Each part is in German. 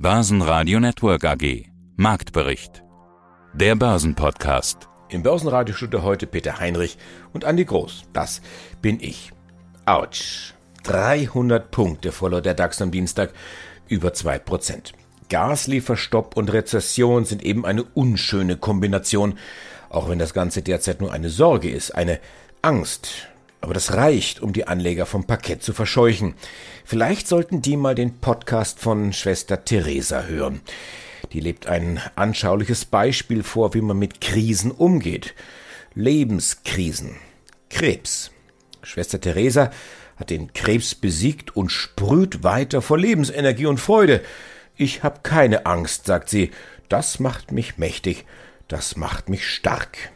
Börsenradio Network AG. Marktbericht. Der Börsenpodcast. Im Börsenradiostudio heute Peter Heinrich und Andi Groß. Das bin ich. Autsch. 300 Punkte verlor der DAX am Dienstag. Über 2%. Gaslieferstopp und Rezession sind eben eine unschöne Kombination. Auch wenn das Ganze derzeit nur eine Sorge ist, eine Angst. Aber das reicht, um die Anleger vom Parkett zu verscheuchen. Vielleicht sollten die mal den Podcast von Schwester Theresa hören. Die lebt ein anschauliches Beispiel vor, wie man mit Krisen umgeht. Lebenskrisen. Krebs. Schwester Theresa hat den Krebs besiegt und sprüht weiter vor Lebensenergie und Freude. Ich hab keine Angst, sagt sie. Das macht mich mächtig. Das macht mich stark.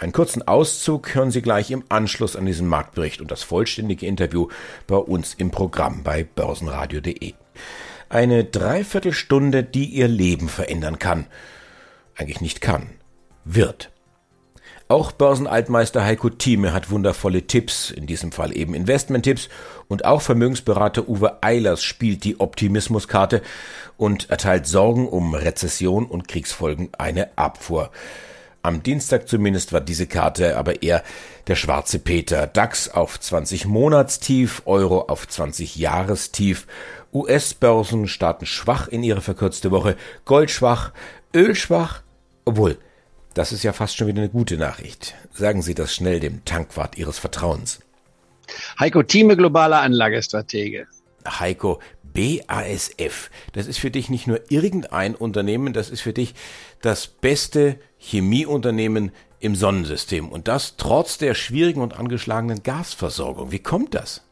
Einen kurzen Auszug hören Sie gleich im Anschluss an diesen Marktbericht und das vollständige Interview bei uns im Programm bei börsenradio.de. Eine Dreiviertelstunde, die Ihr Leben verändern kann. Eigentlich nicht kann. Wird. Auch Börsenaltmeister Heiko Thieme hat wundervolle Tipps, in diesem Fall eben Investmenttipps, und auch Vermögensberater Uwe Eilers spielt die Optimismuskarte und erteilt Sorgen um Rezession und Kriegsfolgen eine Abfuhr. Am Dienstag zumindest war diese Karte aber eher der schwarze Peter. DAX auf 20 Monatstief, Euro auf 20 Jahrestief. US-Börsen starten schwach in ihre verkürzte Woche, Gold schwach, Öl schwach. Obwohl, das ist ja fast schon wieder eine gute Nachricht. Sagen Sie das schnell dem Tankwart Ihres Vertrauens. Heiko Thieme, globaler Anlagestratege. Heiko, BASF, das ist für dich nicht nur irgendein Unternehmen, das ist für dich das beste Chemieunternehmen im Sonnensystem. Und das trotz der schwierigen und angeschlagenen Gasversorgung. Wie kommt das?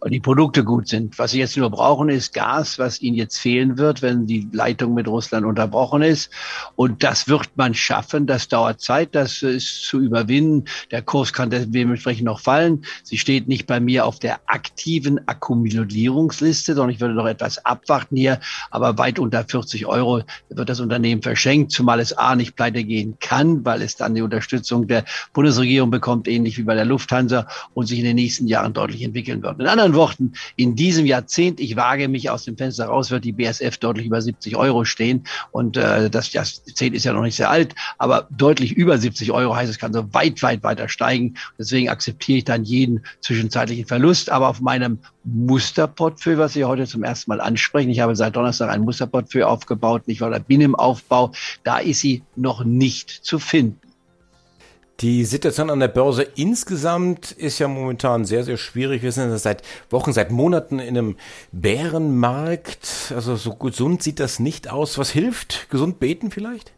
Weil die Produkte gut sind. Was sie jetzt nur brauchen, ist Gas, was ihnen jetzt fehlen wird, wenn die Leitung mit Russland unterbrochen ist. Und das wird man schaffen. Das dauert Zeit, das ist zu überwinden. Der Kurs kann dementsprechend noch fallen. Sie steht nicht bei mir auf der aktiven Akkumulierungsliste, sondern ich würde noch etwas abwarten hier. Aber weit unter 40 Euro wird das Unternehmen verschenkt, zumal es A nicht pleite gehen kann, weil es dann die Unterstützung der Bundesregierung bekommt, ähnlich wie bei der Lufthansa und sich in den nächsten Jahren deutlich entwickeln wird. In anderen Worten, in diesem Jahrzehnt, ich wage mich aus dem Fenster raus, wird die BSF deutlich über 70 Euro stehen. Und äh, das Jahrzehnt ist ja noch nicht sehr alt, aber deutlich über 70 Euro heißt, es kann so weit, weit weiter steigen. Deswegen akzeptiere ich dann jeden zwischenzeitlichen Verlust. Aber auf meinem Musterportfolio, was Sie heute zum ersten Mal ansprechen, ich habe seit Donnerstag ein Musterportfolio aufgebaut, nicht oder bin im Aufbau, da ist sie noch nicht zu finden. Die Situation an der Börse insgesamt ist ja momentan sehr, sehr schwierig. Wir sind seit Wochen, seit Monaten in einem Bärenmarkt. Also so gesund sieht das nicht aus. Was hilft? Gesund beten vielleicht?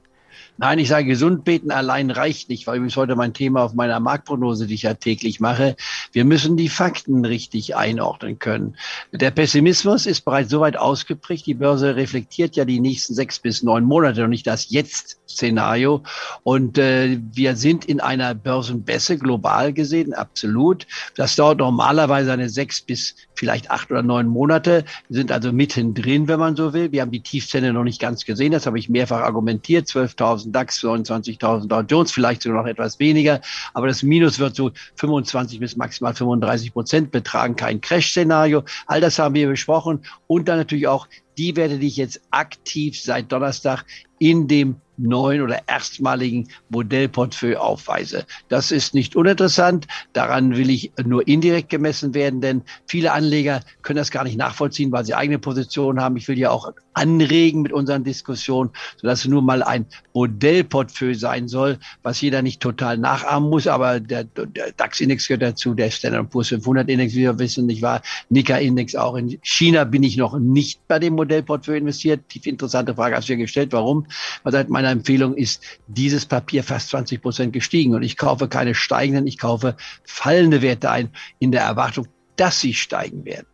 Nein, ich sage, gesund beten allein reicht nicht, weil übrigens heute mein Thema auf meiner Marktprognose, die ich ja täglich mache. Wir müssen die Fakten richtig einordnen können. Der Pessimismus ist bereits so weit ausgeprägt. Die Börse reflektiert ja die nächsten sechs bis neun Monate und nicht das Jetzt-Szenario. Und äh, wir sind in einer Börsenbässe global gesehen, absolut. Das dauert normalerweise eine sechs bis vielleicht acht oder neun Monate. Wir sind also mittendrin, wenn man so will. Wir haben die Tiefstände noch nicht ganz gesehen. Das habe ich mehrfach argumentiert. 12.000 20.000 DAX, 29.000 Dow Jones, vielleicht sogar noch etwas weniger. Aber das Minus wird so 25 bis maximal 35 Prozent betragen. Kein Crash-Szenario. All das haben wir besprochen. Und dann natürlich auch die Werte, die ich jetzt aktiv seit Donnerstag in dem neuen oder erstmaligen Modellportfolio aufweise. Das ist nicht uninteressant. Daran will ich nur indirekt gemessen werden, denn viele Anleger können das gar nicht nachvollziehen, weil sie eigene Positionen haben. Ich will ja auch anregen mit unseren Diskussionen, sodass es nur mal ein Modellportfolio sein soll, was jeder nicht total nachahmen muss. Aber der, der DAX-Index gehört dazu, der Standard Poor's 500-Index, wie wir wissen, nicht wahr? Nika-Index auch. In China bin ich noch nicht bei dem Modellportfolio investiert. Tief interessante Frage hast du ja gestellt. Warum? Weil seit meiner Empfehlung ist dieses Papier fast 20 Prozent gestiegen. Und ich kaufe keine steigenden, ich kaufe fallende Werte ein in der Erwartung, dass sie steigen werden.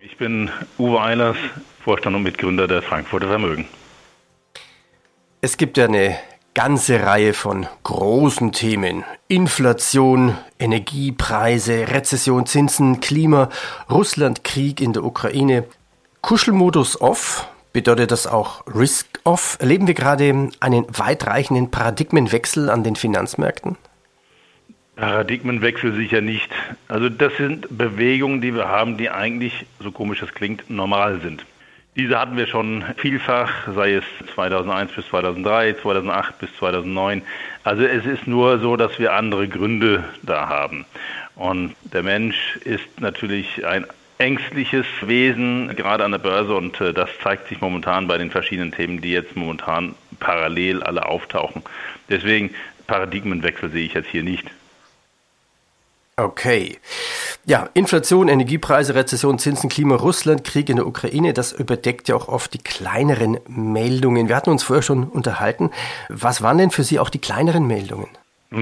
Ich bin Uwe Eilers, Vorstand und Mitgründer der Frankfurter Vermögen. Es gibt ja eine ganze Reihe von großen Themen. Inflation, Energiepreise, Rezession, Zinsen, Klima, Russland, Krieg in der Ukraine. Kuschelmodus off, Bedeutet das auch Risk-Off? Erleben wir gerade einen weitreichenden Paradigmenwechsel an den Finanzmärkten? Paradigmenwechsel sicher nicht. Also das sind Bewegungen, die wir haben, die eigentlich, so komisch das klingt, normal sind. Diese hatten wir schon vielfach, sei es 2001 bis 2003, 2008 bis 2009. Also es ist nur so, dass wir andere Gründe da haben. Und der Mensch ist natürlich ein ängstliches Wesen, gerade an der Börse. Und äh, das zeigt sich momentan bei den verschiedenen Themen, die jetzt momentan parallel alle auftauchen. Deswegen Paradigmenwechsel sehe ich jetzt hier nicht. Okay. Ja, Inflation, Energiepreise, Rezession, Zinsen, Klima, Russland, Krieg in der Ukraine, das überdeckt ja auch oft die kleineren Meldungen. Wir hatten uns vorher schon unterhalten. Was waren denn für Sie auch die kleineren Meldungen?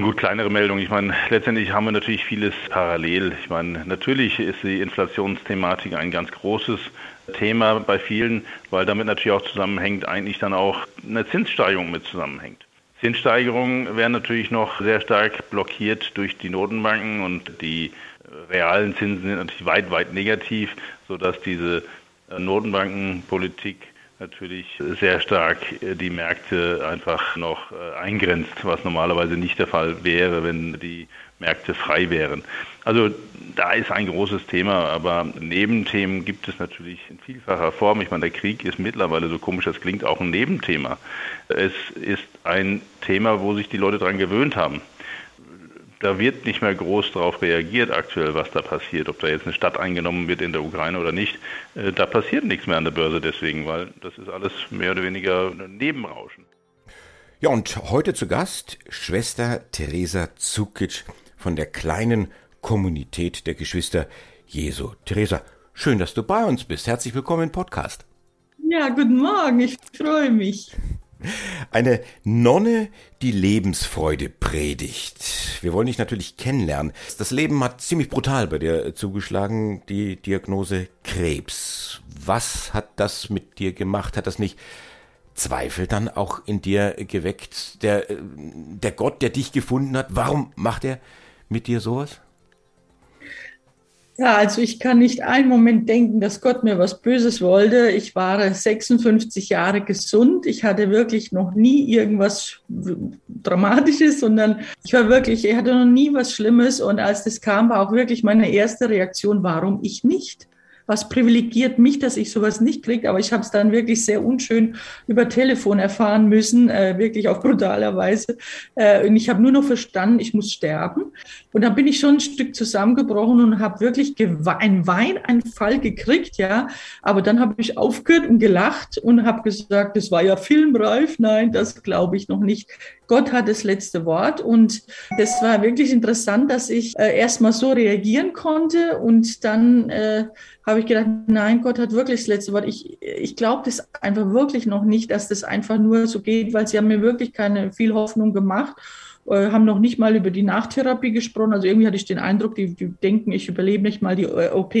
Gut, kleinere Meldungen. Ich meine, letztendlich haben wir natürlich vieles parallel. Ich meine, natürlich ist die Inflationsthematik ein ganz großes Thema bei vielen, weil damit natürlich auch zusammenhängt, eigentlich dann auch eine Zinssteigerung mit zusammenhängt. Zinssteigerungen werden natürlich noch sehr stark blockiert durch die Notenbanken und die realen Zinsen sind natürlich weit, weit negativ, sodass diese Notenbankenpolitik natürlich sehr stark die Märkte einfach noch eingrenzt, was normalerweise nicht der Fall wäre, wenn die Märkte frei wären. Also da ist ein großes Thema, aber Nebenthemen gibt es natürlich in vielfacher Form. Ich meine, der Krieg ist mittlerweile, so komisch das klingt, auch ein Nebenthema. Es ist ein Thema, wo sich die Leute daran gewöhnt haben. Da wird nicht mehr groß darauf reagiert aktuell, was da passiert, ob da jetzt eine Stadt eingenommen wird in der Ukraine oder nicht. Da passiert nichts mehr an der Börse deswegen, weil das ist alles mehr oder weniger ein Nebenrauschen. Ja, und heute zu Gast Schwester Theresa Zukic von der kleinen Kommunität der Geschwister Jesu. Theresa, schön, dass du bei uns bist. Herzlich willkommen im Podcast. Ja, guten Morgen, ich freue mich. Eine Nonne, die Lebensfreude predigt. Wir wollen dich natürlich kennenlernen. Das Leben hat ziemlich brutal bei dir zugeschlagen, die Diagnose Krebs. Was hat das mit dir gemacht? Hat das nicht Zweifel dann auch in dir geweckt? Der, der Gott, der dich gefunden hat, warum macht er mit dir sowas? Ja, also ich kann nicht einen Moment denken, dass Gott mir was Böses wollte. Ich war 56 Jahre gesund. Ich hatte wirklich noch nie irgendwas Dramatisches, sondern ich war wirklich, ich hatte noch nie was Schlimmes. Und als das kam, war auch wirklich meine erste Reaktion, warum ich nicht? Was privilegiert mich, dass ich sowas nicht kriege, aber ich habe es dann wirklich sehr unschön über Telefon erfahren müssen, äh, wirklich auf brutaler Weise. Äh, und ich habe nur noch verstanden, ich muss sterben. Und dann bin ich schon ein Stück zusammengebrochen und habe wirklich einen Weineinfall gekriegt, ja. Aber dann habe ich aufgehört und gelacht und habe gesagt, das war ja filmreif. Nein, das glaube ich noch nicht. Gott hat das letzte Wort. Und das war wirklich interessant, dass ich äh, erstmal so reagieren konnte und dann äh, habe ich gedacht, nein, Gott hat wirklich das letzte Wort. Ich, ich glaube das einfach wirklich noch nicht, dass das einfach nur so geht, weil sie haben mir wirklich keine viel Hoffnung gemacht äh, haben noch nicht mal über die Nachtherapie gesprochen. Also irgendwie hatte ich den Eindruck, die, die denken, ich überlebe nicht mal die äh, OP.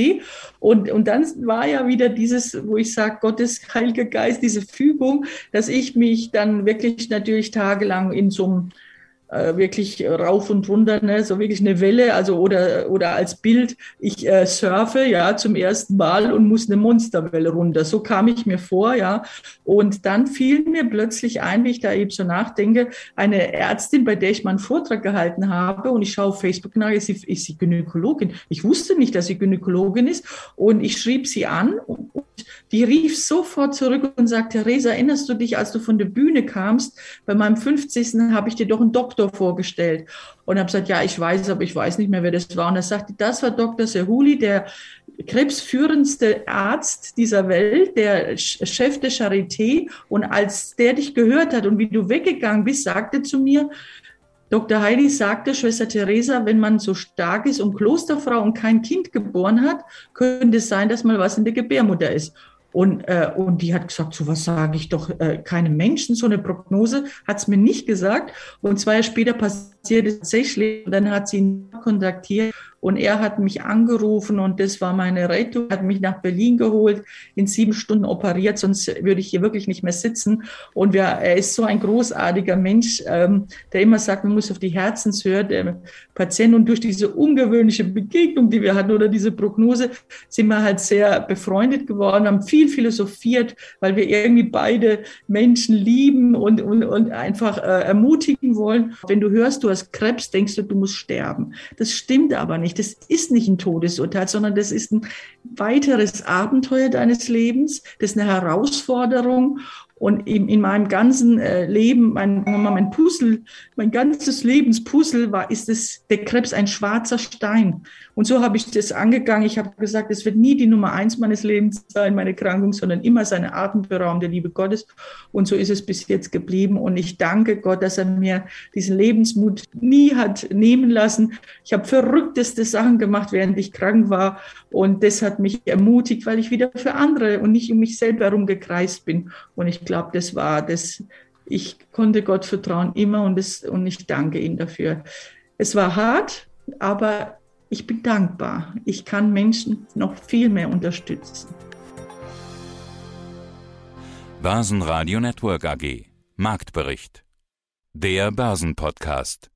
Und, und dann war ja wieder dieses, wo ich sage, Gottes Heiliger Geist, diese Fügung, dass ich mich dann wirklich natürlich tagelang in so einem äh, wirklich rauf und runter, ne? so wirklich eine Welle, also oder, oder als Bild, ich äh, surfe ja zum ersten Mal und muss eine Monsterwelle runter. So kam ich mir vor, ja. Und dann fiel mir plötzlich ein, wie ich da eben so nachdenke, eine Ärztin, bei der ich mal einen Vortrag gehalten habe und ich schaue auf Facebook nach, ist sie, ist sie Gynäkologin. Ich wusste nicht, dass sie Gynäkologin ist und ich schrieb sie an und die rief sofort zurück und sagte, Theresa, erinnerst du dich, als du von der Bühne kamst? Bei meinem 50. habe ich dir doch einen Doktor vorgestellt. Und habe gesagt, ja, ich weiß, aber ich weiß nicht mehr, wer das war. Und er sagte, das war Dr. Sehuli, der krebsführendste Arzt dieser Welt, der Chef der Charité. Und als der dich gehört hat und wie du weggegangen bist, sagte zu mir, Dr. Heidi sagte, Schwester Theresa, wenn man so stark ist und Klosterfrau und kein Kind geboren hat, könnte es sein, dass mal was in der Gebärmutter ist. Und, äh, und die hat gesagt, so was sage ich doch äh, keinem Menschen, so eine Prognose hat es mir nicht gesagt. Und zwei Jahre später passiert es tatsächlich. Und dann hat sie ihn kontaktiert und er hat mich angerufen und das war meine Rettung, hat mich nach Berlin geholt, in sieben Stunden operiert, sonst würde ich hier wirklich nicht mehr sitzen. Und wir, er ist so ein großartiger Mensch, ähm, der immer sagt, man muss auf die Herzenshöhe der Patienten. Und durch diese ungewöhnliche Begegnung, die wir hatten oder diese Prognose, sind wir halt sehr befreundet geworden, haben viel philosophiert, weil wir irgendwie beide Menschen lieben und, und, und einfach äh, ermutigen wollen. Wenn du hörst, du hast Krebs, denkst du, du musst sterben. Das stimmt aber nicht. Das ist nicht ein Todesurteil, sondern das ist ein weiteres Abenteuer deines Lebens. Das ist eine Herausforderung. Und in, in meinem ganzen äh, Leben, mein, mein Puzzle, mein ganzes Lebenspuzzle war, ist es, der Krebs ein schwarzer Stein. Und so habe ich das angegangen. Ich habe gesagt, es wird nie die Nummer eins meines Lebens sein, meine Krankung, sondern immer seine atemberaubende Liebe Gottes. Und so ist es bis jetzt geblieben. Und ich danke Gott, dass er mir diesen Lebensmut nie hat nehmen lassen. Ich habe verrückteste Sachen gemacht, während ich krank war. Und das hat mich ermutigt, weil ich wieder für andere und nicht um mich selber herumgekreist bin. Und ich glaube, das war das. Ich konnte Gott vertrauen immer und, das, und ich danke ihm dafür. Es war hart, aber ich bin dankbar. Ich kann Menschen noch viel mehr unterstützen. Börsenradio Network AG Marktbericht. Der Börsenpodcast.